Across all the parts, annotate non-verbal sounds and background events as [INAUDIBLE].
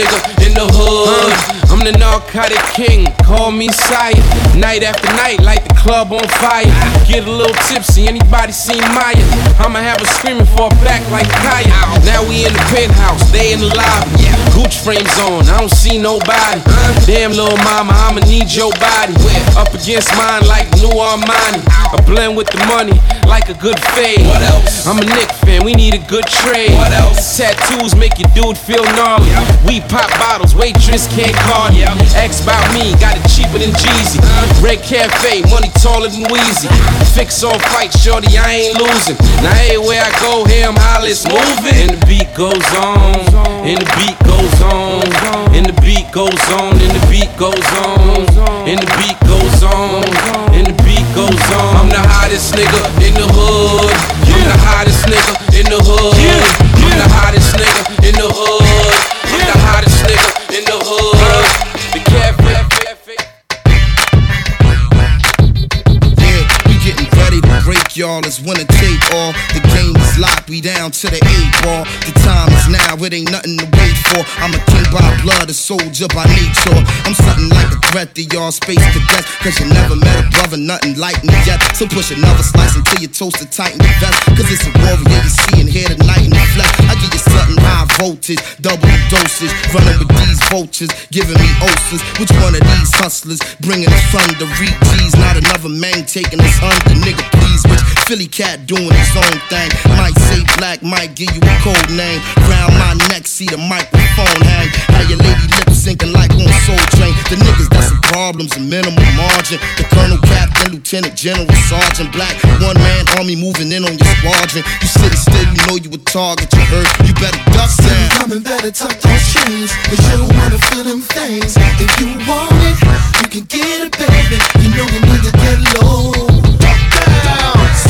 the hottest narcotic king, call me sire. Night after night, light the club on fire. Get a little tipsy, anybody seen Maya? I'ma have her screaming for a back like Kaya. Now we in the penthouse, they in the lobby. Gooch frames on, I don't see nobody. Damn little mama, I'ma need your body. Up against mine like new Armani. I blend with the money like a good fade. What else? I'm a Knick fan, we need a good trade. What else? Tattoos make your dude feel gnarly. We pop bottles, waitress can't call you. Ask about me, got it cheaper than Jeezy. Red Cafe, money taller than Weezy. Fix all fight, shorty, I ain't losing. Now everywhere I go, here I'm hollis moving. And the beat goes on, and the beat goes on, and the beat goes on, and the beat goes on, and the beat goes on, and the beat goes on. I'm the hottest nigga in the hood. I'm the hottest nigga in the hood. I'm the hottest nigga in the hood. I'm the hottest nigga y'all. It's winner take all. The game is locked, we down to the eight ball. The time is now, it ain't nothing to wait for. I'm a king by blood, a soldier by nature. I'm something like a threat to y'all space cadets. Cause you never met a brother, nothing like me yet. So push another slice until you toast it tight in your vest. Cause it's a warrior you see and hear tonight in the flesh. I give you something high voltage, double dosage. Running with these vultures, giving me ulcers. Which one of these hustlers bringing us reap G's? Not another man taking us under, nigga, please. Which Philly cat doing his own thing. Might say black, might give you a code name. Round my neck, see the microphone hang. How your lady lips sinking like on Soul Train. The niggas got some problems and minimal margin. The colonel, captain, lieutenant, general, sergeant, black. One man army moving in on your squadron. You sitting still, you know you a target. You hurt, you better duck down. Coming better tuck those chains Cause you wanna feel them things If you want it, you can get it, baby You know you need to get low So you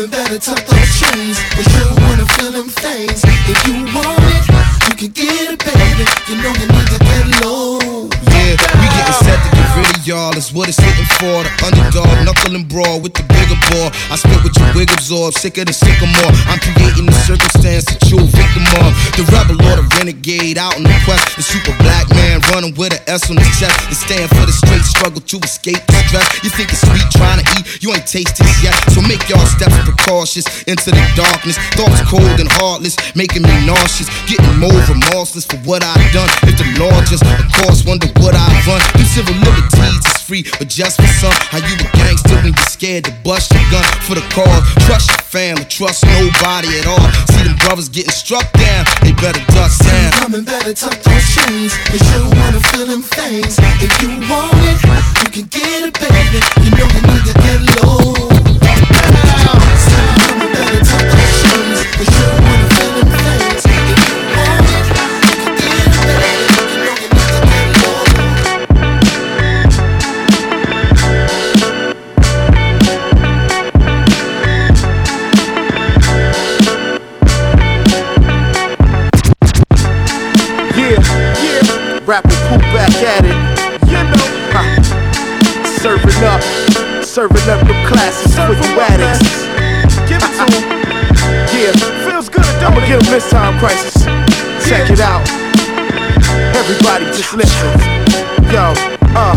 coming better tuck those chains Cause you wanna feel them things If you want it, you can get it, baby You know you need to get low Yeah, we getting set to get rid of y'all. That's what it's hitting for. The underdog, knuckle and brawl with the bigger ball. I spit with your wig absorb, sicker than sycamore. I'm creating the circumstance that you're victim of. The rebel or the renegade out on the quest. The super black man running with an S on his chest. And stand for the straight struggle to escape the stress. You think it's sweet trying to eat, you ain't tasted yet. So make y'all steps precautious into the darkness. Thoughts cold and heartless, making me nauseous. Getting more remorseless for what I've done. If the law just, of course, wonder what I run. Them civil liberties is free, but just for some. How you a gangster when you're scared to bust your gun for the cause? Trust your family, trust nobody at all. See them brothers getting struck down, they better duck down. Coming better tuck those chains Cause you wanna feel them things If you want it, you can get it, baby You know you need to get low better tuck those chains Cause you wanna feel them things If you want it, you can get it, baby You know you need to get low. Rapper Pooh back at it. You know, ha. serving up, serving up the classics for you addicts. Give it to to 'em. Yeah, feels good. I'ma get 'em this time, crisis. Check it out. Everybody just listen. Yo, uh.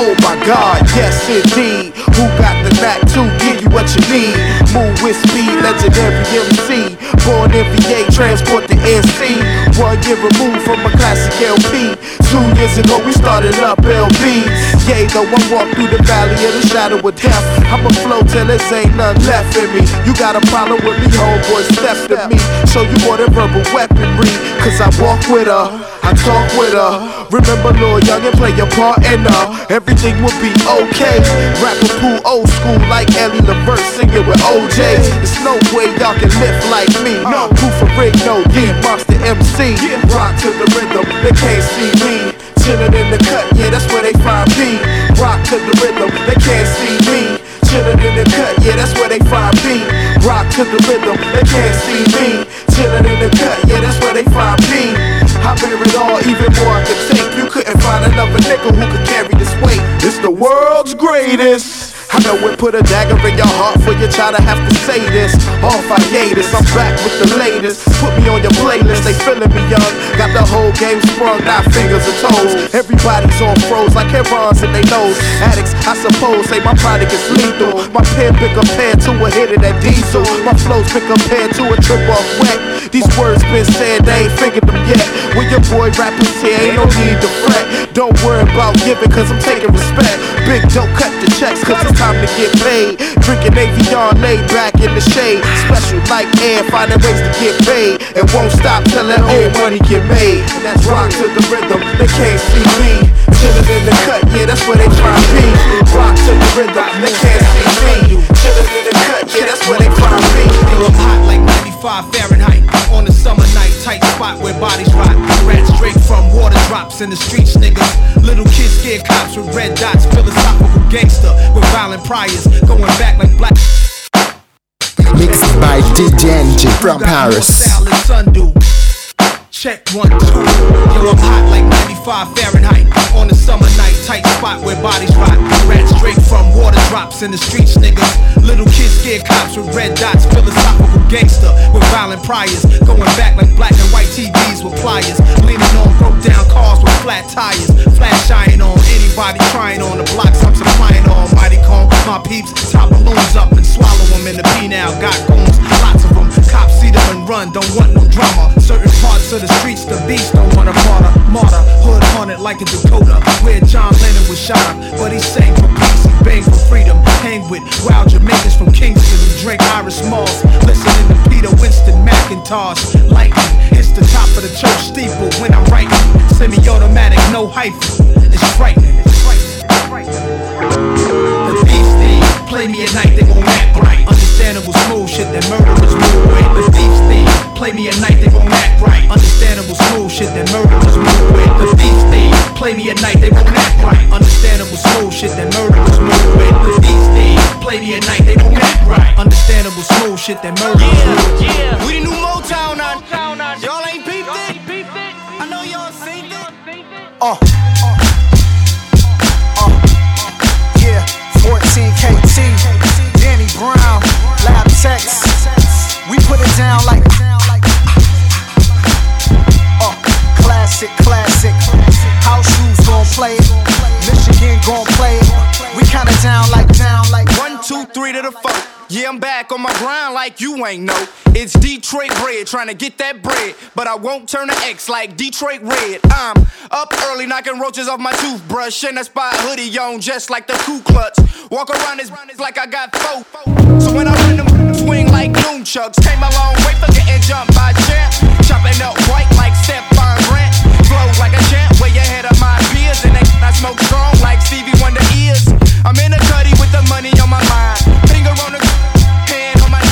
Oh my God, yes indeed. Who got the knack to give you what you need? Move with speed, legendary MC. Born in VA, transport the NC. One year removed from a classic LP. Two years ago we started up LB. Yay, though I walk through the valley of the shadow of death. I'ma flow till there ain't nothing left in me. You got a problem with me, homeboy, step to me. Show you more than verbal weaponry. Cause I walk with her, I talk with her. Remember, Lil Young and play your part in her. Everything will be okay. Rapper Pooh old school like Eddie Levert singing with OJ. There's no way y'all can lift like me. No proof of rig, no yeah, monster MC. Rock to the rhythm, they can't see me. Chillin' in the cut, yeah, that's where they find me. Rock to the rhythm, they can't see me. Chillin' in the cut, yeah, that's where they find me. Rock to the rhythm, they can't see me. Chillin' in the cut, yeah, that's where they find me. I bear it all, even more I could take. You couldn't find another nickel who could carry this weight. It's the world's greatest. I know it put a dagger in your heart for your child to have to say this. Off hiatus, I'm back with the latest. Put me on your playlist, they feeling me young. Got the whole game sprung, not fingers and toes. Everybody's on froze like head-ons in they nose. Addicts, I suppose, say my product is lethal. My pen pick been compared to a hit of that diesel. My flow's been compared to a trip off wet. These words been said, they ain't figured them yet. When your boy rappers here, ain't no need to fret. Don't worry about giving, cause I'm taking respect. Big don't cut the checks, cause it's time to get paid. Drinking Avion, laid back in the shade. Special like air, finding ways to get paid. And won't stop till that old money get made. That's rock to the rhythm, they can't see me. Chillin' in the cut, yeah, that's where they try to be. Rock to the rhythm, they can't see me. Chillin' in the cut, yeah, that's where they try be. I'm hot like 95 Fahrenheit on a summer night, tight spot where bodies rot. Rats straight from water drops in the streets, niggas. Little kids scared cops with red dots, philosophical gangster with violent priors, going back like black. Mixed by DJ from Paris. Check one, two. Yo, I'm hot like 95 Fahrenheit. On a summer night, tight spot where bodies rot. Rats straight from water drops in the streets, niggas. Little kids scared cops with red dots. Philosophical gangster with violent priors. Going back like black and white TVs with pliers. Leaning on broke down cars with flat tires. Flash shining on anybody trying on the blocks. I'm supplying on mighty cone. My peeps top balloons up and swallow them in the P now. Got goons, lots of them. Cops see them and run, don't want no drama. Certain parts of the streets, the beast don't want a martyr. Martyr, hood haunted like a Dakota. Where John Lennon was shot, but he sang for peace, he banged for freedom. Hang with wild Jamaicans from Kingston who drink Irish Moss. Listening to Peter Winston McIntosh. Lightning hits the top of the church steeple when I'm writing. Semi-automatic, no hyphen. It's frightening. It's frightening. It's frightening. The beast thing, play me at night, they gon' right. Understandable smooth shit that murderers move with. The thief's thing, play me at night, they gon' act right. Understandable smooth shit that murderers move with. The thief's thing, play me at night, they gon' act right. Understandable smooth shit that murderers move with. The thief's thing, play me at night, they gon' act right. Understandable smooth shit that murderers move with. Yeah, we the new Motown on. Y'all ain't peeped it. I know y'all seen it. Uh. Uh. Tex. We put it down like. Uh, classic, classic. House shoes gon' play it. Michigan gon' play it. We kinda down like down like. One, two, three to the four. Yeah, I'm back on my grind like you ain't know. It's Detroit bread, trying to get that bread. But I won't turn to X like Detroit red. I'm up early, knocking roaches off my toothbrush. And I spy hoodie on just like the Ku Klux. Walk around this like I got four. So when I run them, swing like nunchucks. Came a long way for getting jumped by champ. Chopping up white like Stephon Grant. Flow like a champ, way ahead of my peers. And they I smoke strong like Stevie Wonder ears. I'm in a cutty with the money on my mind. Finger on the hand on my.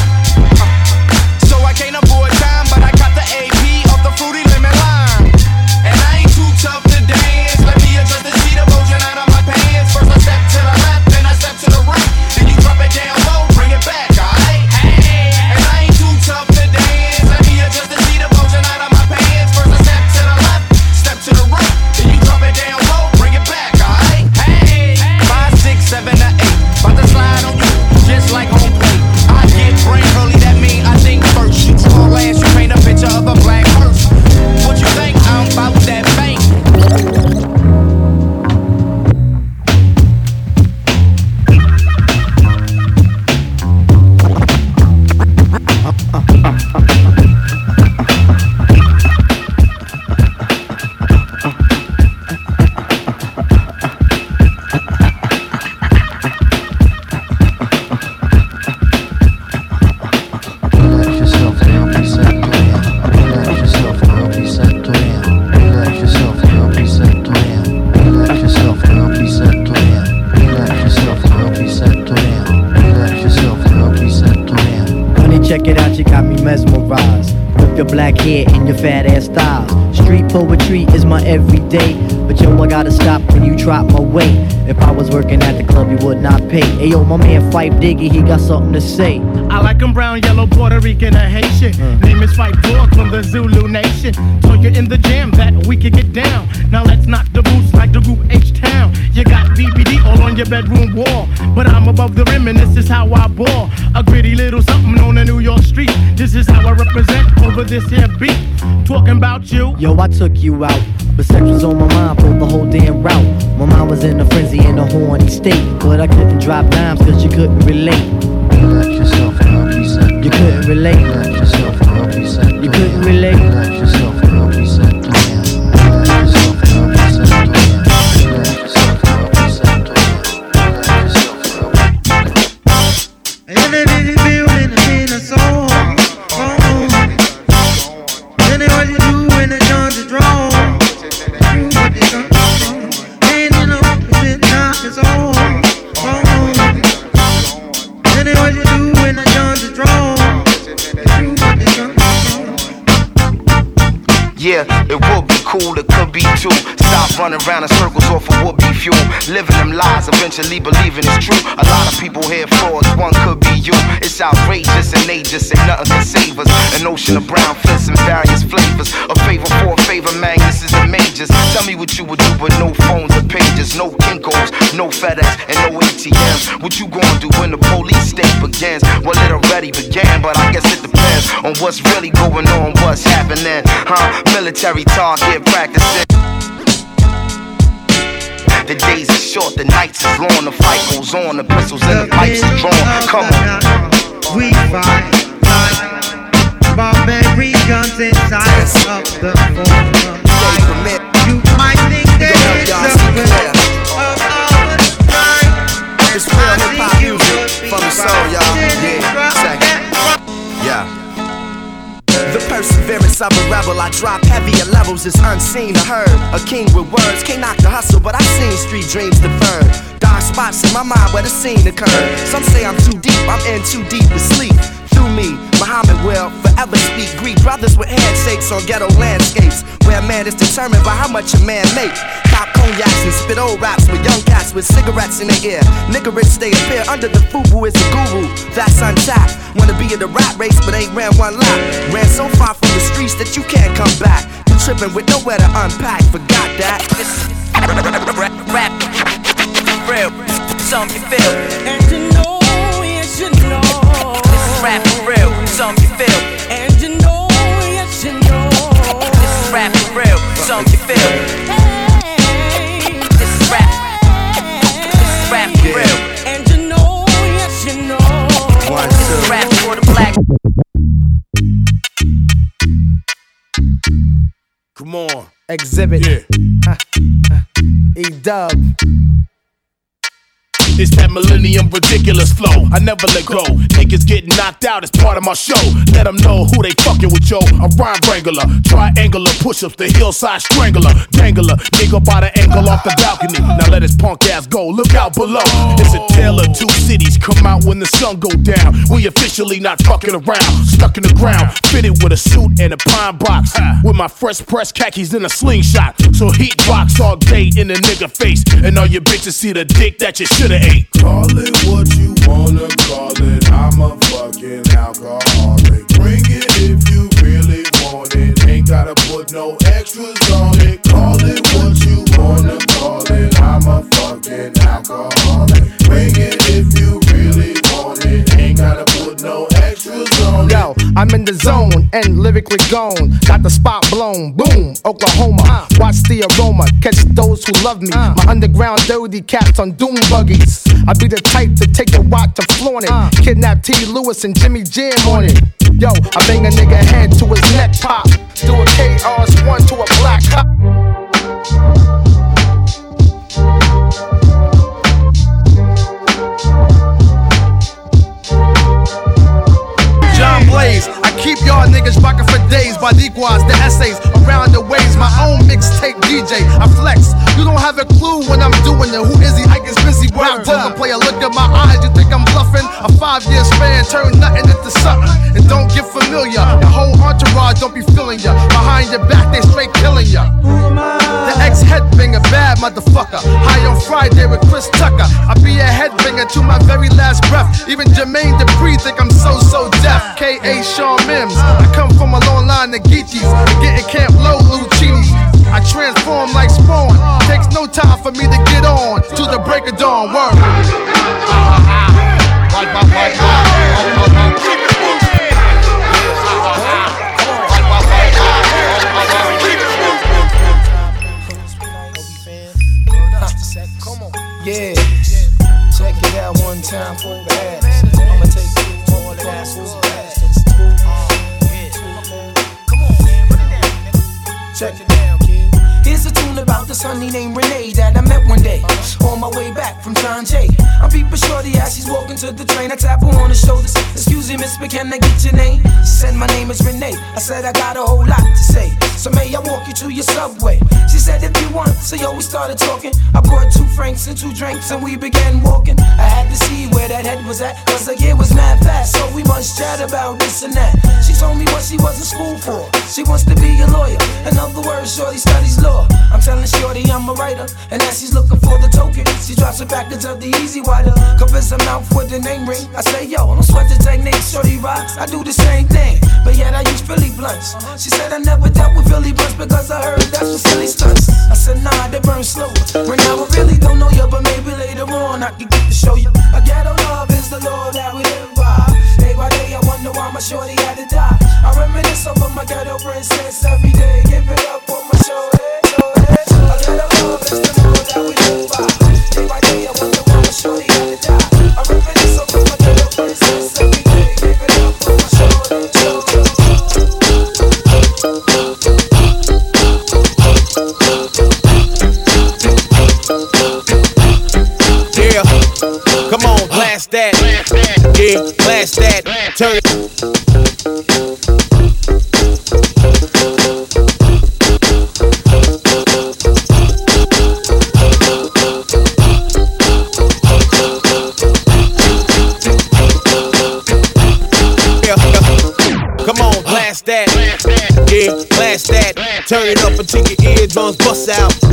Phife Diggy, he got something to say. I like 'em brown, yellow, Puerto Rican, or Haitian. Mm. Name is Phife Dawg from the Zulu Nation. So you're in the jam that we can get down. Now let's knock the boots like the group H Town. You got BBD all on your bedroom wall. But I'm above the rim and this is how I ball. A gritty little something on a New York street. This is how I represent over this here beat. Talking about you. Yo, I took you out. But sex was on my mind for the whole damn route. My mind was in a frenzy in a horny state. But I couldn't drop dimes cause you couldn't relate. Couldn't relate. Let yourself go. You couldn't relate. Yeah, it would be cool, it could be too. Stop running around in circles off of would be fuel. Living them lies, eventually believing it's true. A lot of people here frauds, one could be you. It's outrageous and they just say nothing can save us. An ocean of brown fists in various flavors. A favor for a favor, man, this is the majors. Tell me what you would do with no phones or pages, no Kinkos, no FedEx, and no ATMs. What you gonna do when the police state begins? Well, it already began, but I guess it depends on what's really going on, what's happening, huh? Military target practicing. The days are short, the nights is long, the fight goes on, the pistols and the pipes are drawn. Come on. We fight like barbarians inside of the forum. You might think that it's a way of our time. It's real hip hop music from the soul, y'all. Yeah, perseverance of a rebel, I drop heavier levels, is unseen or heard. A king with words, can't knock the hustle, but I've seen street dreams deferred. Dark spots in my mind where the scene occurred. Some say I'm too deep, I'm in too deep to sleep. Through me, Muhammad will forever speak. Greet brothers with handshakes on ghetto landscapes, where a man is determined by how much a man makes. Cop cognacs and spit old raps with young cats with cigarettes in their ear. Niggerish they appear under the fubu is a guru. That's untapped. Wanna be in the rat race, but ain't ran one lap. Ran so far from the streets that you can't come back. You tripping with nowhere to unpack. Forgot that. rap, rap, real, something you feel. And you know, yes you know. This is rap for real, something you feel. And you know, yes you know. This is rap for real, something you feel. This is rap. This is rap for real. And you know, yes you know. One, This is rap for the black. Come on. Exhibit. Yeah. E It's that millennium ridiculous flow. I never let go. Niggas getting knocked out as part of my show. Let them know who they fucking with, yo. A rhyme wrangler, triangular push ups, the hillside strangler, dangler, nigga by the angle off the balcony. Now let his punk ass go. Look out below. It's a tale of two cities. Come out when the sun go down. We officially not fucking around. Stuck in the ground, fitted with a suit and a pine box. With my fresh press khakis in a slingshot. So heat box all day in the nigga face. And all your bitches see the dick that you shoulda ate. Call it what you wanna call it. I'm a fucking alcoholic. Bring it if you really want it. Ain't gotta put no extras on it. Call it I'm in the zone and lyrically gone. Got the spot blown. Boom, Oklahoma. Watch the aroma. Catch those who love me. My underground dirty cats on doom buggies. I be the type to take your watch to flaunt it. Kidnap T. Lewis and Jimmy Jam on it. Yo, I bang a nigga head to his neck pop. Do a KRS1 to a black cop. At my eyes. You think I'm bluffing? A five year span, turn nothing into something. And don't get familiar. Your whole entourage don't be feeling ya. Behind your back, they straight killing ya. The ex headbanger, bad motherfucker. High on Friday with Chris Tucker. I be a headbanger to my very last breath. Even Jermaine Dupri think I'm so so deaf. K.A. Sean Mims. I come from a long line of Geechees. Getting Camp Lo Lucinis. I transform like Spawn. Takes no time for me to get on to the break of dawn. Word. Like my, like Yeah, check it out one time for the ass. I'ma take you all the ass Check it kid. About this honey named Renee that I met one day on my way back from John Jay. I'm peeping shorty as she's walking to the train. I tap her on the shoulders. Excuse me, miss, but can I get your name? She said, My name is Renee. I said, I got a whole lot to say. So may I walk you to your subway? She said, If you want. So yo, we started talking. I brought two francs and two drinks and we began walking. I had to see where that head was at. Cause the year was mad fast. So we must chat about this and that. She told me what she was in school for. She wants to be a lawyer. In other words, Shorty studies law. I'm telling Shorty I'm a writer. And as she's looking for the token, she drops a package of the E-Z Wider. Covers her mouth with the name ring. I say, yo, I don't sweat the technique, Shorty rocks. I do the same thing. But yet I use Philly blunts. She said I never dealt with Philly blunts because I heard that's for silly stunts. I said, nah, they burn slow. Right now I really don't know you, but maybe later on I can get to show you. A ghetto love is the law that we live by. Day by day, I wonder why my shorty had to die. I reminisce over my ghetto princess every day. Give it up for my shorty. A ghetto love is the law that we live by. Day by day, I wonder why my shorty had to die. I reminisce Blast that. Turn Come on, blast that. Yeah, blast that. Turn it up until your eardrums bust out.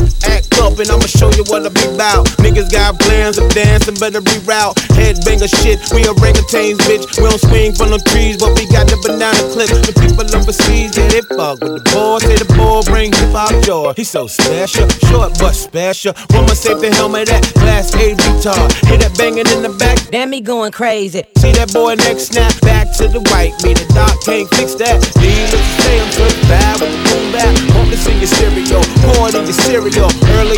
And I'ma show you what I be about. Niggas got plans of dancing, better reroute. Headbanger shit, we orangutans, bitch. We don't swing from the trees, but we got the banana clip. The people overseas, yeah, they fuck with the boy. Say the boy bring hip hop joy. He's so special, short but special. Woman save the helmet that glass A retard. Hear that banging in the back. Damn me going crazy. See that boy next snap back to the right. Me the doc can't fix that. Needless to say, I'm so bad with the boom back. Want to see your stereo, pour it in your cereal early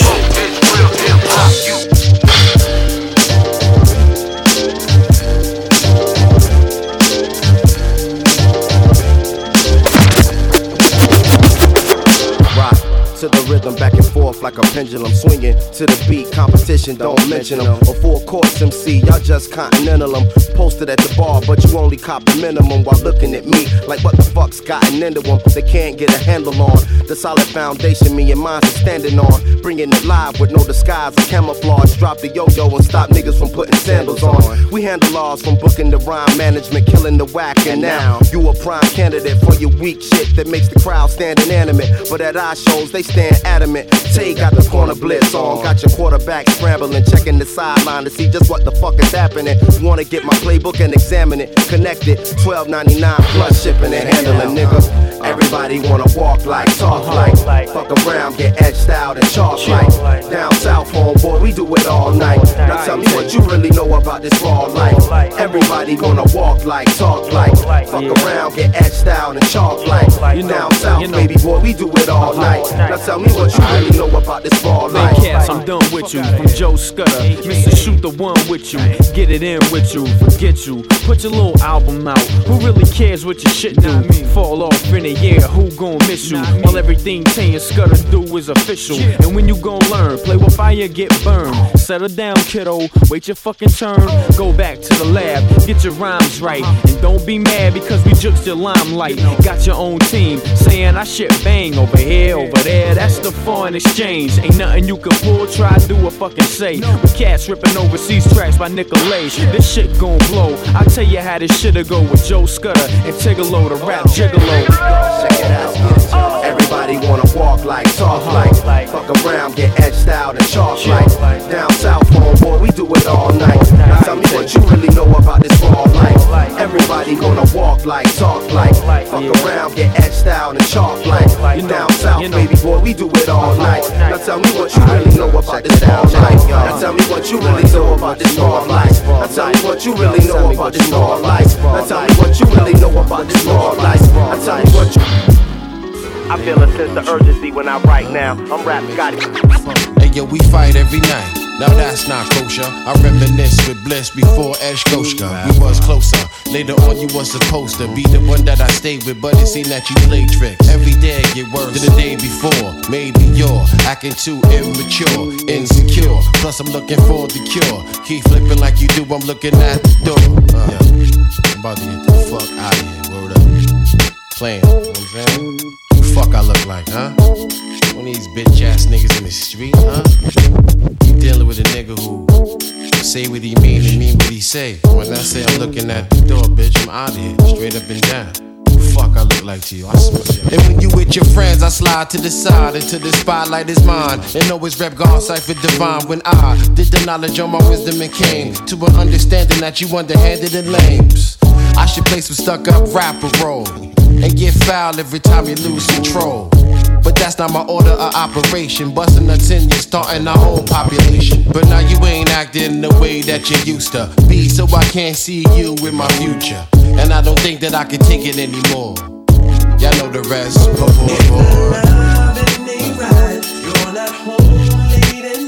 like a pendulum swinging to the beat. Competition don't mention them or full course MC y'all just continental them posted at the bar but you only cop the minimum while looking at me like what the fuck's gotten into them they can't get a handle on the solid foundation me and mine's are standing on. Bringing it live with no disguise or camouflage. Drop the yo-yo and stop niggas from putting sandals on. We handle laws from booking the rhyme management killing the whack and now. you a prime candidate for your weak shit that makes the crowd stand inanimate. But at our shows they stand adamant Got the corner blitz on got your quarterback scrambling checking the sideline to see just what the fuck is happening wanna get my playbook and examine it connect it 12.99 plus shipping and handling nigga Everybody wanna walk like, talk like, fuck around, get etched out and chalk like. Down south, homeboy, we do it all night. Now tell me what you really know about this raw life. Everybody wanna walk like, talk like, fuck around, get etched out and chalk like. Down south, baby boy, we do it all night. Now tell me what you really know about this raw life. Cats, I'm done with you. From Joe Scudda, Mr. Shoot the one with you. Get it in with you, forget you. Put your little album out. Who really cares what your shit do? Fall off in a year, who gon' miss you? While everything Tay and Scudda do is official. And when you gon' learn, play with fire, get burned. Settle down, kiddo. Wait your fucking turn. Go back to the lab, get your rhymes right. And don't be mad because we juked your limelight. Got your own team, saying I shit bang over here, over there. That's the foreign exchange. Ain't nothing you can pull, try, do, or fucking say. With cats ripping overseas tracks by Nicolay. This shit gon' blow. I'll tell you how this shit'll go with Joe Scudda and Tigallo, the rap gigolo. Check it out. Oh. Everybody wanna walk like, talk uh-huh. like, fuck around, get etched out and chalk like. Down south, homeboy, we do it all night. Now tell me what you really know about this raw life. Everybody gonna walk like, talk like, fuck around, get etched out and chalk like. Down south, baby boy, we do it all night. Now tell me what you really know about this raw life. Now tell me what you really know about this raw life. Now tell me what you really know about this raw life. Now tell me what you really know about this raw life. Now tell me what you. I feel a sense of urgency when I write now. I'm rap Scotty. Hey yo, we fight every night. Now that's not kosher. I reminisce with bliss before Eshkoshka. We was closer. Later on, you was supposed to be the one that I stayed with, but it seemed that you played tricks. Every day get worse than the day before. Maybe you're acting too immature, insecure. Plus, I'm looking for the cure. Keep flipping like you do. I'm looking at the door. Uh, I'm about to get the fuck out of here. Word up. Playing. You know fuck I look like, huh? One of these bitch ass niggas in the street, huh? You dealing with a nigga who say what he mean and mean what he say. When I say I'm looking at the door, bitch, I'm out of here, straight up and down. Fuck I look like to you? I swear. And when you with your friends, I slide to the side until the spotlight is mine. And always rep God cipher divine. When I did the knowledge on my wisdom and came to an understanding that you underhanded and lames. I should play some stuck up rapper role and get foul every time you lose control. But that's not my order of operation. Busting nuts in you, starting our own population. But now you ain't acting the way that you used to be, so I can't see you in my future. And I don't think that I can take it anymore. Y'all know the rest. You're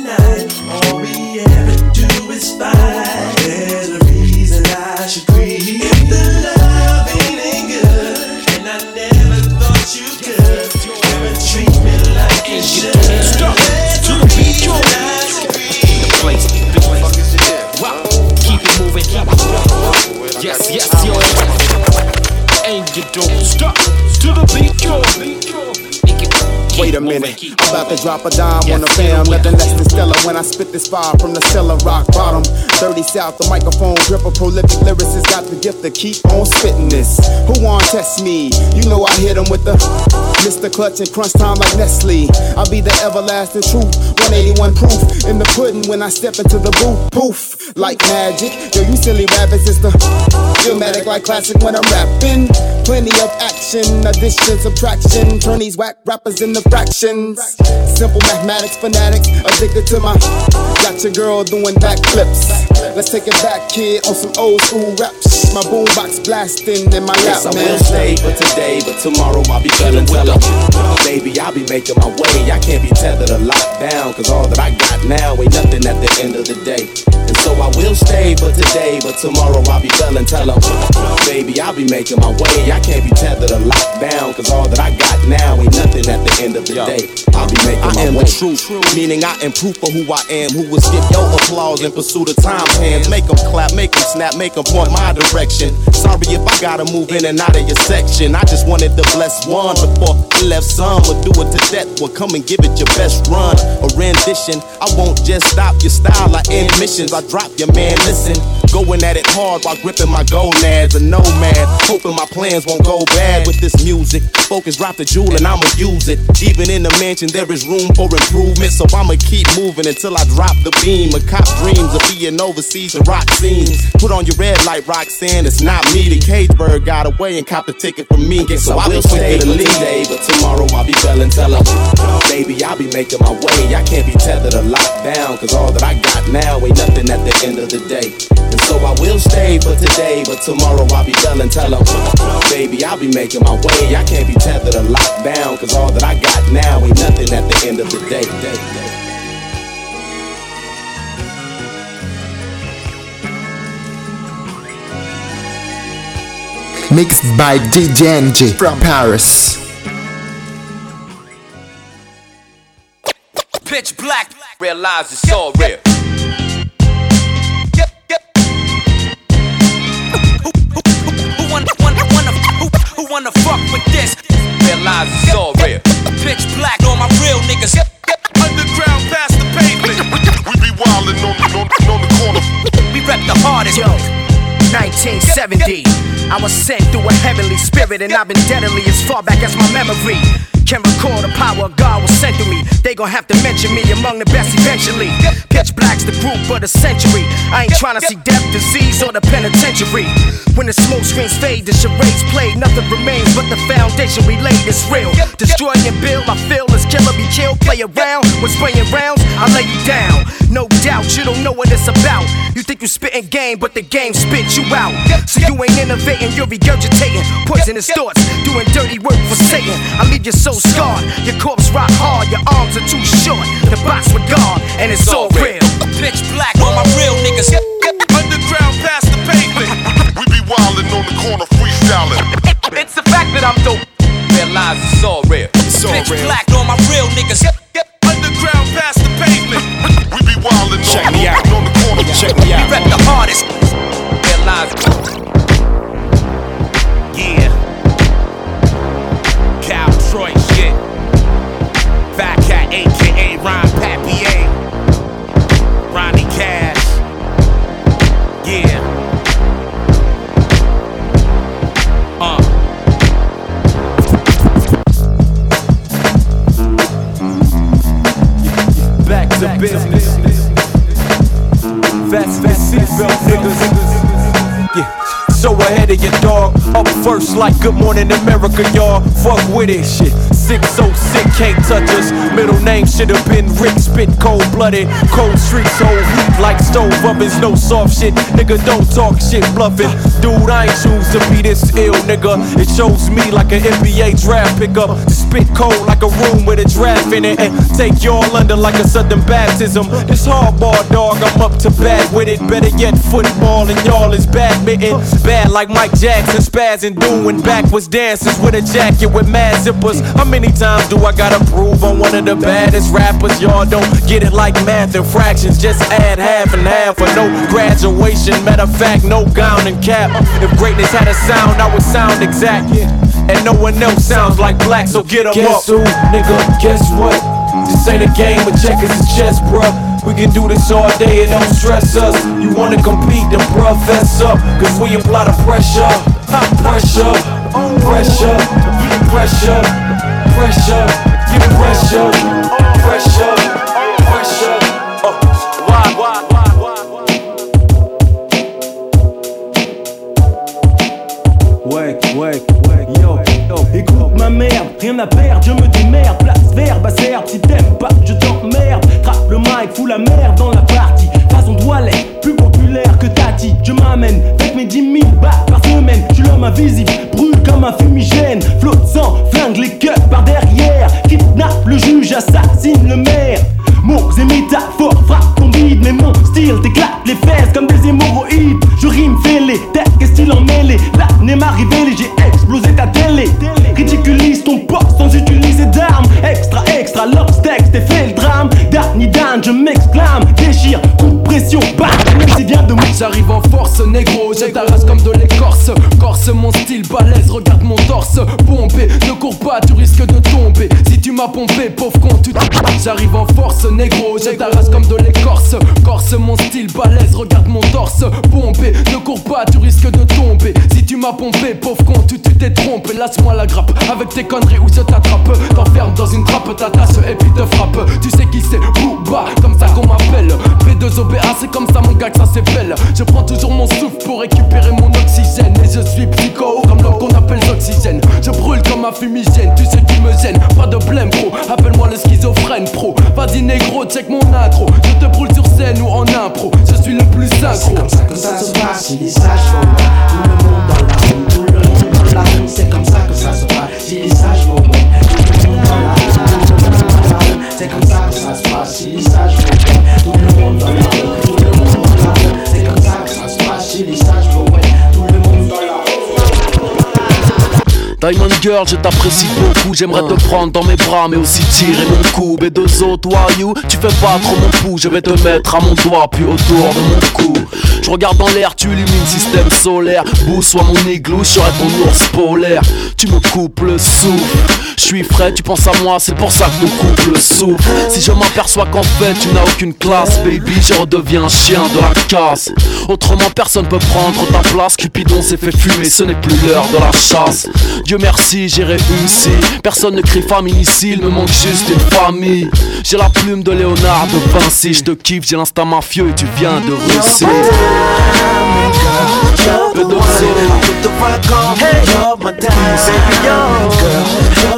night. All we ever do is fight. Don't minute, I'm about to drop a dime on the fam. Nothing less than stellar when I spit this fire from the cellar, rock bottom. 30 South, the microphone grip, a prolific lyricist. Got the gift to keep on spitting this. Who want test me? You know I hit him with the Mr. Clutch and crunch time like Nestle. I'll be the everlasting truth, 181 proof in the pudding when I step into the booth. Poof, like magic. Yo, you silly rabbits, it's the Filmatic like classic when I'm rapping. Plenty of action, addition, subtraction. Turn these whack rappers in the into fractions. Simple mathematics, fanatics, addicted to my. Got your girl doing backflips. Let's take it back, kid, on some old school raps. My boombox blasting in my lap, Yes, I man. will stay for today, but tomorrow I'll be feeling tell 'em. Baby, I'll be making my way. I can't be tethered or locked down, cause all that I got now ain't nothing at the end of the day. And so I will stay for today, but tomorrow I'll be telling, tell 'em. Baby, I'll be making my way. I can't be tethered or locked down, cause all that I got now ain't nothing at the end of the day. I'll be making I my am way. the truth, meaning I am proof of who I am. Who will skip your applause in pursuit of time hands? Make them clap, make them snap, make them point my direction. Sorry if I gotta move in and out of your section. I just wanted to bless one before he left some. Would do it to death, will come and give it your best run. A rendition, I won't just stop your style. I end missions. I drop your man. Listen, going at it hard while gripping my gonads. A nomad, hoping my plans won't go bad with this music. Focus, drop the jewel and I'ma use it. Even in the mansion, there is room for improvement, so I'ma keep moving until I drop the beam. A cop dreams of being overseas and rock scenes. Put on your red light, Roxanne. It's not me. The Cageberg got away and copped a ticket from me. Guess So I I will stay the lead. today, but tomorrow I'll be belling tell her. Baby, I'll be making my way. I can't be tethered or locked down, cause all that I got now ain't nothing at the end of the day. And so I will stay for today, but tomorrow I'll be done and tell her. Uh, uh, uh, baby, I'll be making my way. I can't be tethered or locked down, cause all that I got now ain't nothing at the end of the day. day, day. Mixed by DJ NG from Paris. Pitch black, realize it's all real. Wanna fuck with this? Realize it's all real. Pitch black, all my real niggas. Underground past the pavement. We be wildin' on, on, on the corner. We rep the hardest. Yo, 1970. I was sent through a heavenly spirit, and I've been deadly as far back as my memory. Can recall the power God was sent to me. They gon' have to mention me among the best eventually. Pitch black's the group of the century. I ain't tryna see death, disease, or the penitentiary. When the smoke screens fade, the charades play, nothing remains but the foundation we laid is real. Destroy and build, I feel as killer be killed. Play around with spraying rounds, I lay you down. No doubt, you don't know what it's about. You think you spitting game, but the game spit you out. So you ain't innovating, you're regurgitating poisonous thoughts, doing dirty work for Satan. I leave your soul scarred, your corpse rock hard, your arms are too short. The box with God, and it's all real. Pitch black, on my real niggas. Underground past the pavement. [LAUGHS] We be wildin' on the corner freestyling. [LAUGHS] It's the fact that I'm dope. Realize it's all real. It's Pitch black, all my real niggas. First like Good Morning America, y'all. Fuck with it, shit. Sick, so oh sick, can't touch us. Middle name should have been Rick, spit cold blooded. Cold streets, so heat like stove ovens, no soft shit. Nigga, don't talk shit, bluffing. Dude, I ain't choose to be this ill, nigga. It shows me like an NBA draft pickup. To spit cold like a room with a draft in it. And take y'all under like a sudden baptism. This hardball dog, I'm up to bat with it. Better yet, football and y'all is badminton. Bad like Mike Jackson, spazzing, doing backwards dances with a jacket with mad zippers. How many times do I gotta prove I'm one of the baddest rappers? Y'all don't get it like math and fractions. Just add half and half for no graduation. Matter of fact, no gown and cap. If greatness had a sound, I would sound exact. And no one else sounds like black, so get 'em up. Guess who, nigga? Guess what? This ain't a game of checkers and chess, bruh. We can do this all day, it don't stress us. You wanna compete, then bruh, fess up. Cause we apply the pressure. Pressure, pressure, pressure, pressure, pressure, pressure, torse. Pompé, ne cours pas, tu risques de tomber. Si tu m'as pompé, pauvre con, tu t'es trompé. Laisse-moi la grappe avec tes conneries ou je t'attrape. T'enferme dans une trappe, ta et puis te frappe. Tu sais qui c'est, Booba, comme ça qu'on m'appelle. P2OBA, c'est comme ça mon gars que ça s'appelle. Je prends toujours mon souffle pour récupérer mon oxygène. Et je suis psycho, comme l'homme qu'on appelle l'oxygène. Je brûle comme ma fumigène, tu sais qui me gêne. Pas de blême, pro, appelle-moi le schizophrène, pro. Vas-y, négro, check mon intro. tanto passo, lissagem Girl, je t'apprécie beaucoup. J'aimerais te prendre dans mes bras, mais aussi tirer mon coup. B2O, toi, you, tu fais pas trop mon pouls. Je vais te mettre à mon doigt, puis autour de mon cou. Je regarde dans l'air, tu illumines système solaire. Bou, soit mon igloo, je serai ton ours polaire. Tu me coupes le souffle. Je suis frais, tu penses à moi, c'est pour ça que nous coupe le souffle. Si je m'aperçois qu'en fait tu n'as aucune classe, baby, je redeviens un chien de la casse. Autrement, personne peut prendre ta place. Cupidon s'est fait fumer, ce n'est plus l'heure de la chasse. Dieu merci, j'ai réussi. Personne ne crie famille ici, il me manque juste une famille. J'ai la plume de Léonard de Vinci, je te kiffe, j'ai l'instinct mafieux et tu viens de Russie.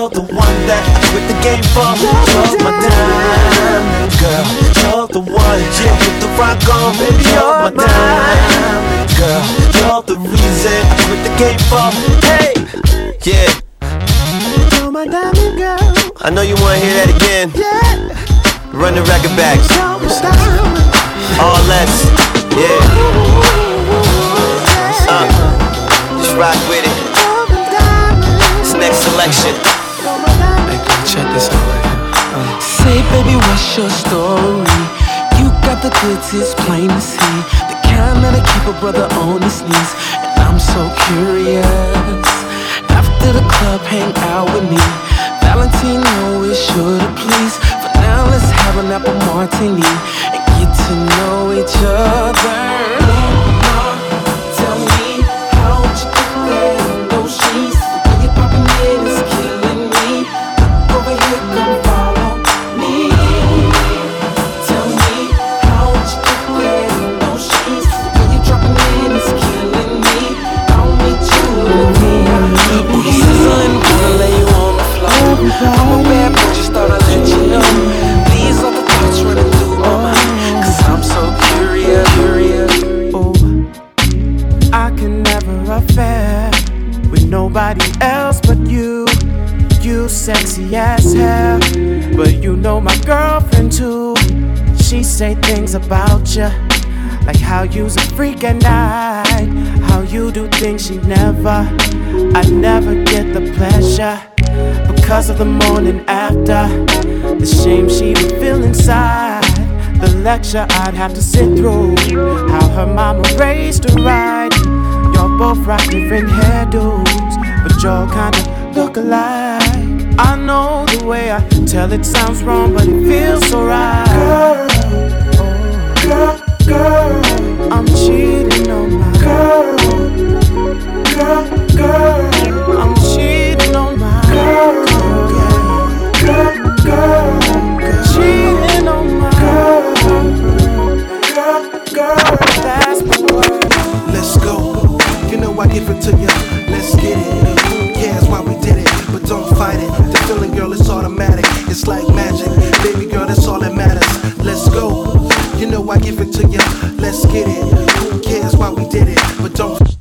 One I put the rock on. You're my diamond, girl. You're the one that I quit the game for. You're my diamond girl. You're the one. Yeah, put the rock on, baby. You're my diamond girl. You're the reason I quit the game for. Hey, yeah. You're my diamond girl. I know you wanna hear that again. Yeah. Run the record back. All less, yeah. Uh, just rock with it. This next selection. Check this out here. Uh. Say, baby, what's your story? You got the goods, it's plain to see. The kind that'll keep a brother on his knees. And I'm so curious. After the club, hang out with me. Valentino is sure to please. For now, let's have an apple martini and get to know each other. Bad thought I'd let you know. These are the thoughts running through my I'm so curious. I can never affair with nobody else but you. You sexy as hell, but you know my girlfriend too. She say things about you, like how you's a freak at night, how you do things she never. I never get the pleasure because of the morning after. The shame she would feel inside. The lecture I'd have to sit through. How her mama raised her right. Y'all both rock different hairdos, but y'all kinda look alike. I know the way I tell it sounds wrong, but it feels so right. Girl, girl, girl, I'm cheating on my girl. Girl, girl, give it to you. Let's get it. Who cares why we did it? But don't fight it. The feeling, girl, it's automatic. It's like magic. Baby girl, that's all that matters. Let's go. You know I give it to you. Let's get it. Who cares why we did it? But. Don't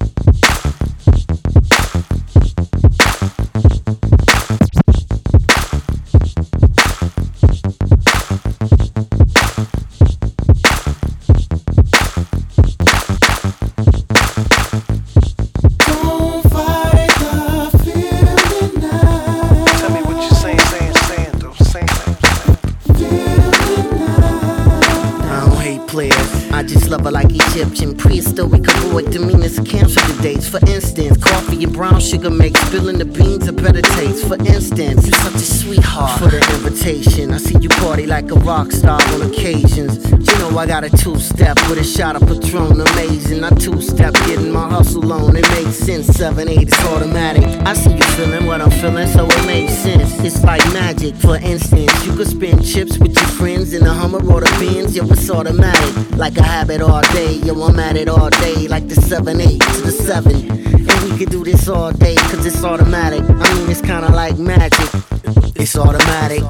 sugar makes spilling the beans a better taste. For instance, you're such a sweetheart. For the invitation, I see you party like a rock star on occasions. You know I got a two step with a shot of Patron, amazing. I two step getting my hustle on. It makes sense. Seven eight, it's automatic. I see you feeling what I'm feeling, so it makes sense. It's like magic. For instance, you could spin chips with your friends in the Hummer or the Benz. Yo, it's automatic, like a habit all day. Yo, I'm at it all day, like the seven eight to the seven. We could do this all day, cause it's automatic. I mean, it's kinda like magic. It's automatic.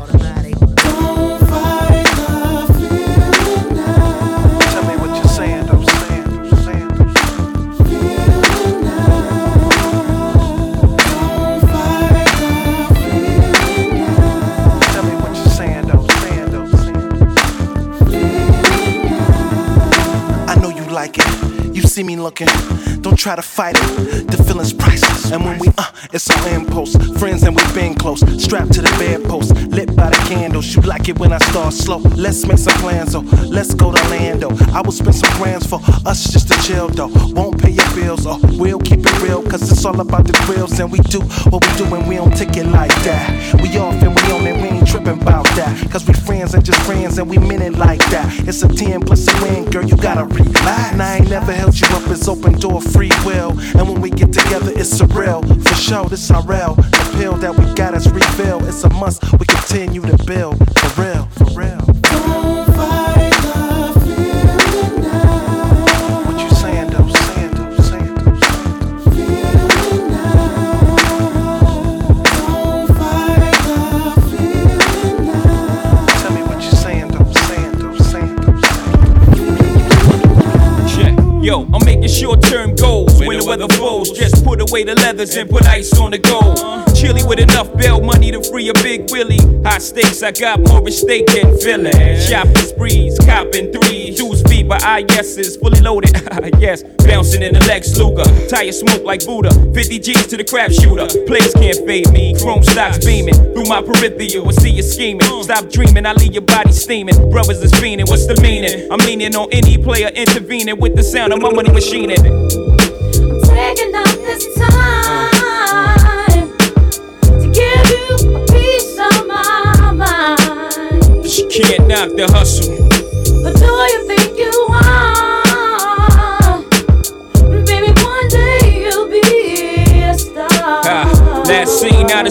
See me looking. Don't try to fight it. The feeling's priceless. And when we uh, it's on impulse. Friends and we've been close. Strapped to the bedpost. Lit by the candles. You like it when I start slow. Let's make some plans, oh. Let's go to Lando. I will spend some grands for us just to chill, though. Won't pay your bills, oh. We'll keep it real, cause it's all about the grills. And we do what we do and we don't take it like that. We off and we on it, tripping about that. Cause we friends and just friends and we mean it like that. It's a 10 plus a win, girl, you gotta relax. And I ain't never held you up, it's open door free will. And when we get together, it's surreal. For sure, this real. The pill that we got is refill. It's a must, we continue to build. For real, for real. Weather falls. Just put away the leathers and put ice on the gold. Chilly with enough bail money to free a big Willie. High stakes, I got more stake than Philly. Shopping sprees, copping threes. Dudes feed by IS's fully loaded. [LAUGHS] yes, bouncing in the Lex Luger. Tire smoke like Buddha. 50 G's to the crap shooter. Players can't fade me. Chrome stocks beaming through my peripheral. I see you scheming. Stop dreaming, I leave your body steaming. Brothers is fiending, what's the meaning? I'm leaning on any player intervening with the sound of my money machining. Can't knock the hustle. But do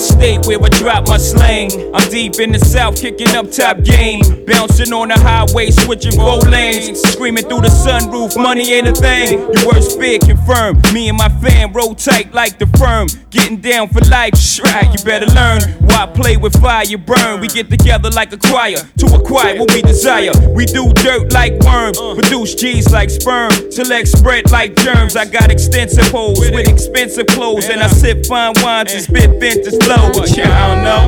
state where I drop my slang. I'm deep in the south, kicking up top game. Bouncing on the highway, switching four lanes. Screaming through the sunroof, money ain't a thing. Your worst fear confirmed. Me and my fam roll tight like the firm. Getting down for life, right? You better learn. Why play with fire, you burn. We get together like a choir to acquire what we desire. We do dirt like worms, produce G's like sperm. Select spread like germs. I got extensive holes with expensive clothes, and I sip fine wines and spit vintage flow. But yeah, I don't know.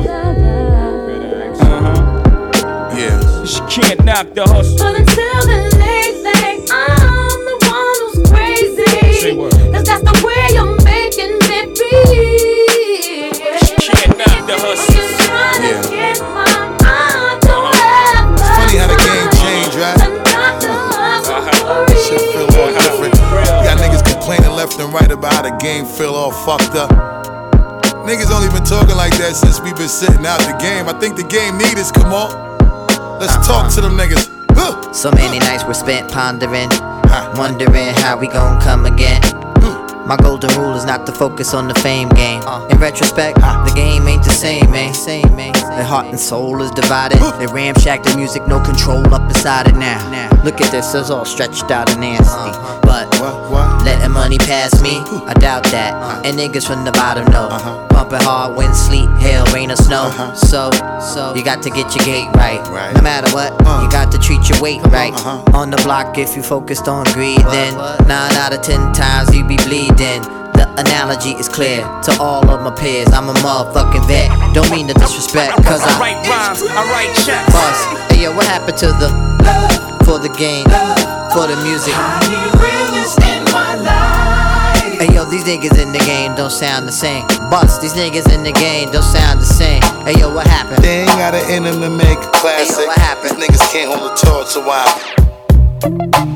Uh-huh. Yeah. She can't knock the hustle. But until then, they think I'm the one who's crazy. Cause that's the way you're making me feel. Can't knock the hustle. Yeah. Get my mind to have Funny how the game changed, right? Shit feel all different. You got niggas complaining left and right about how the game feel all fucked up. Niggas only been talking like that since we been sitting out the game. I think the game need us, come on. Let's uh-huh. talk to them niggas. So many nights were spent pondering, wondering how we gon' come again. My golden rule is not to focus on the fame game. In retrospect, the game ain't the same, man. Same. The heart and soul is divided. They ramshack the music, no control up inside it now. Look at this, it's all stretched out and nasty. But letting money pass me, I doubt that. And niggas from the bottom know. Pumping hard when sleet, hail, rain, or snow. So, so you got to get your gate right. No matter what, you got to treat your weight right. On the block, if you focused on greed, then nine out of ten times you be bleeding. Then the analogy is clear to all of my peers. I'm a motherfucking vet. Don't mean to disrespect, cause I I write rhymes, I write checks. Boss, hey yo, what happened to the love for the game, for the music? I need in my life. Hey yo, these niggas in the game don't sound the same. Bust, these niggas in the game don't sound the same. Hey yo, what happened? They ain't got an enemy make a classic. Hey, yo, what happened? These niggas can't hold a torch a while.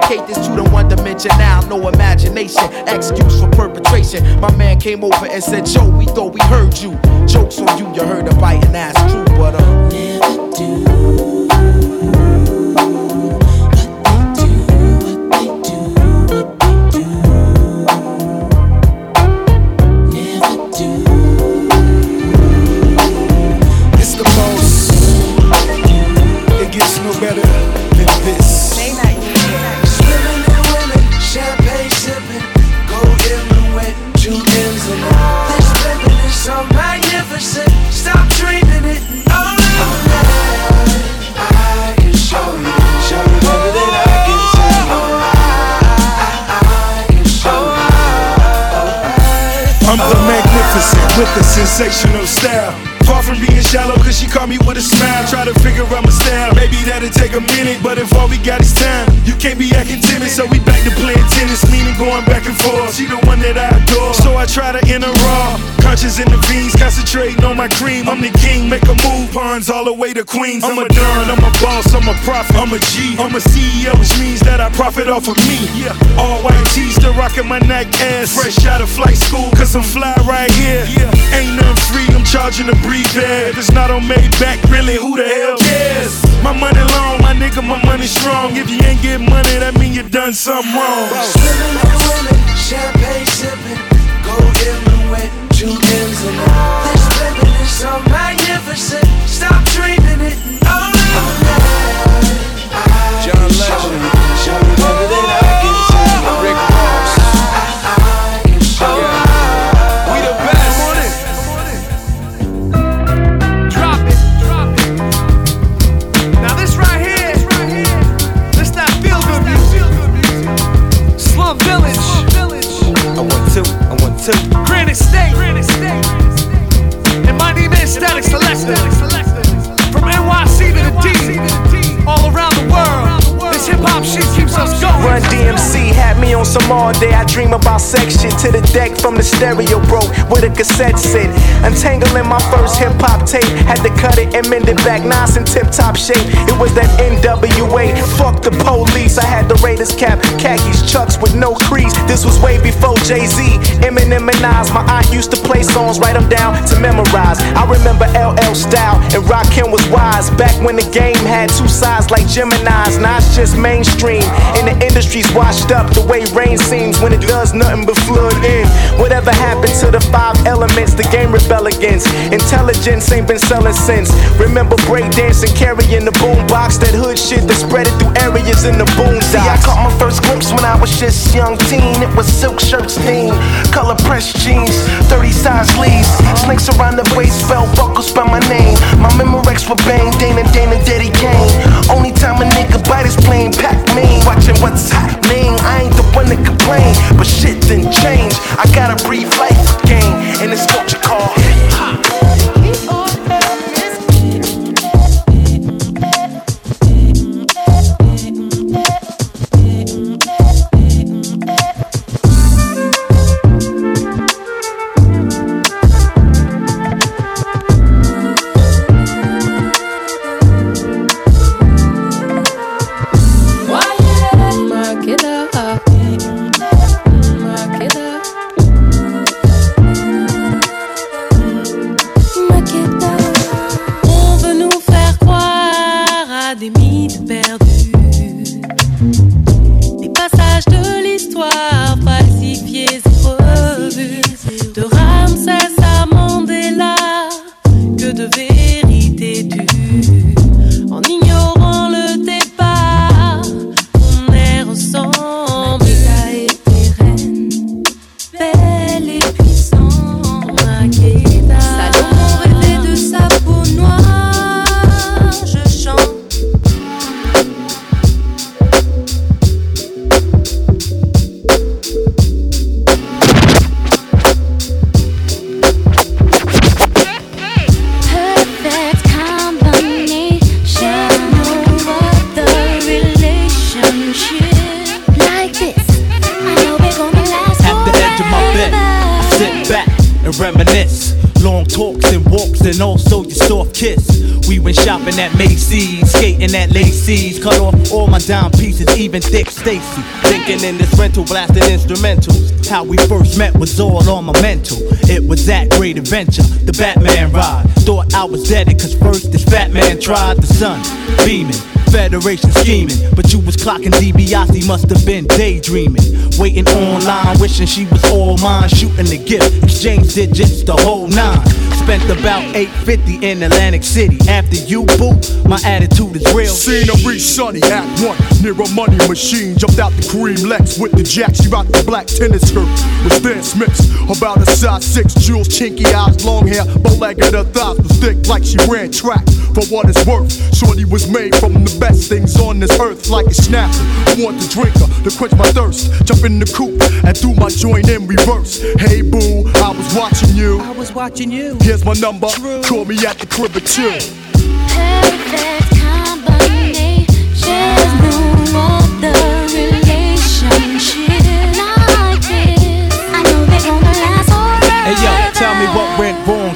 this to the one dimension now, no imagination, excuse for perpetration. My man came over and said, Joe, we thought we heard you. Jokes on you, you heard a biting ass true, but uh. Never that'll take a minute, but if all we got is time, you can't be acting timid. So we back to playing tennis, meaning going back and forth. She the one that I adore. So I try to enter raw. Conscious in the veins, concentrating on my cream. I'm the king, make a move, pawns all the way to Queens. I'm a don, I'm a boss, I'm a prophet. I'm a G, I'm a CEO, which means that I profit off of me. Yeah. All white tees, still rocking my Nike ass. Fresh out of flight school, cause I'm fly right here. Yeah. Ain't nothing free, I'm charging a breathe bag. If it's not on Maybach, really, who the hell cares? My money long, my nigga, my money strong. If you ain't get money, that mean you done something wrong. Swimming and winning, champagne sipping, gold in the wet, Julians and all. This living is so magnificent. Stop dreaming Run DMC had me on some all day. I dream about sex shit to the deck from the stereo broke with a cassette sit. Untangling my first hip hop tape. Had to cut it and mend it back nice and tip top shape. It was that NWA. Fuck the police. I had the Raiders cap, khakis, chucks with no crease. This was way before Jay Z, Eminem, and Nas. My aunt used to play songs, write them down to memorize. I remember LL Style and Rakim was wise. Back when the game had two sides like Gemini's. Now it's just mainstream. And the industry's washed up the way rain seems when it does nothing but flood in. Whatever happened to the five elements the game rebel against? Intelligence ain't been selling since. Remember breakdancing, carrying the boombox, that hood shit that spread it through areas in the boondocks. See, I caught my first glimpse when I was just young teen. It was silk shirts, theme, color pressed jeans, 30 size sleeves, snakes around the waist, belt buckles by my name. My Memorex with Bang, Dana, Dana, Daddy Kane. Only time a nigga bite is playing Pac Man. Watching what's happening. I ain't the one to complain, but shit didn't change. I gotta breathe life again, and it's what you call hip hop. leave me the bell even Dick Stacy. Thinking in this rental, blasting instrumentals. How we first met was all on my mental. It was that great adventure, the Batman ride. Thought I was dead, cause first this fat man tried the sun, beaming. Federation scheming, but you was clocking DiBiase, must have been daydreaming. Waiting online, wishing she was all mine, shooting the gift, exchange digits, the whole nine. Spent about 850 in Atlantic City. After you, boo, my attitude is real. Seen her reach Sunny at one near a money machine. Jumped out the cream Lex with the jack. She rocked the black tennis skirt with Stan Smiths. About a size six, jewels, chinky eyes, long hair, bow legged. Her thighs was thick like she ran track. For what it's worth, Shorty was made from the best things on this earth, like a snapper. I want to drink her to quench my thirst. Jump in the coupe and do my joint in reverse. Hey boo, I was watching you. I was watching you. Here's my number. Call me at the crib at two. Perfect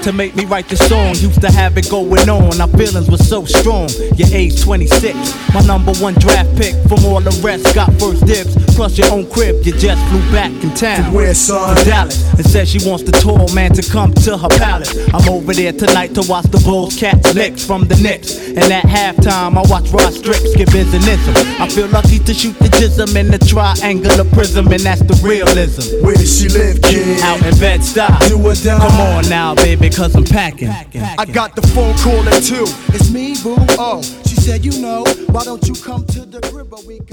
to make me write the song. Used to have it going on, our feelings were so strong. Your age 26, my number one draft pick. From all the rest, got first dibs. Plus your own crib, you just flew back in town. Where, son? Dallas, and said she wants the tall man to come to her palace. I'm over there tonight to watch the Bulls catch licks from the Knicks. And at halftime, I watch Rod Strips give business. I feel lucky to shoot the jism in the triangular prism, and that's the realism. Where does she live, kid? Out in Bed-Stuy. Do or die. Come on now, baby, cause I'm packing. I got the phone call at two. It's me, boo. Oh, she said, you know, why don't you come to the crib a week?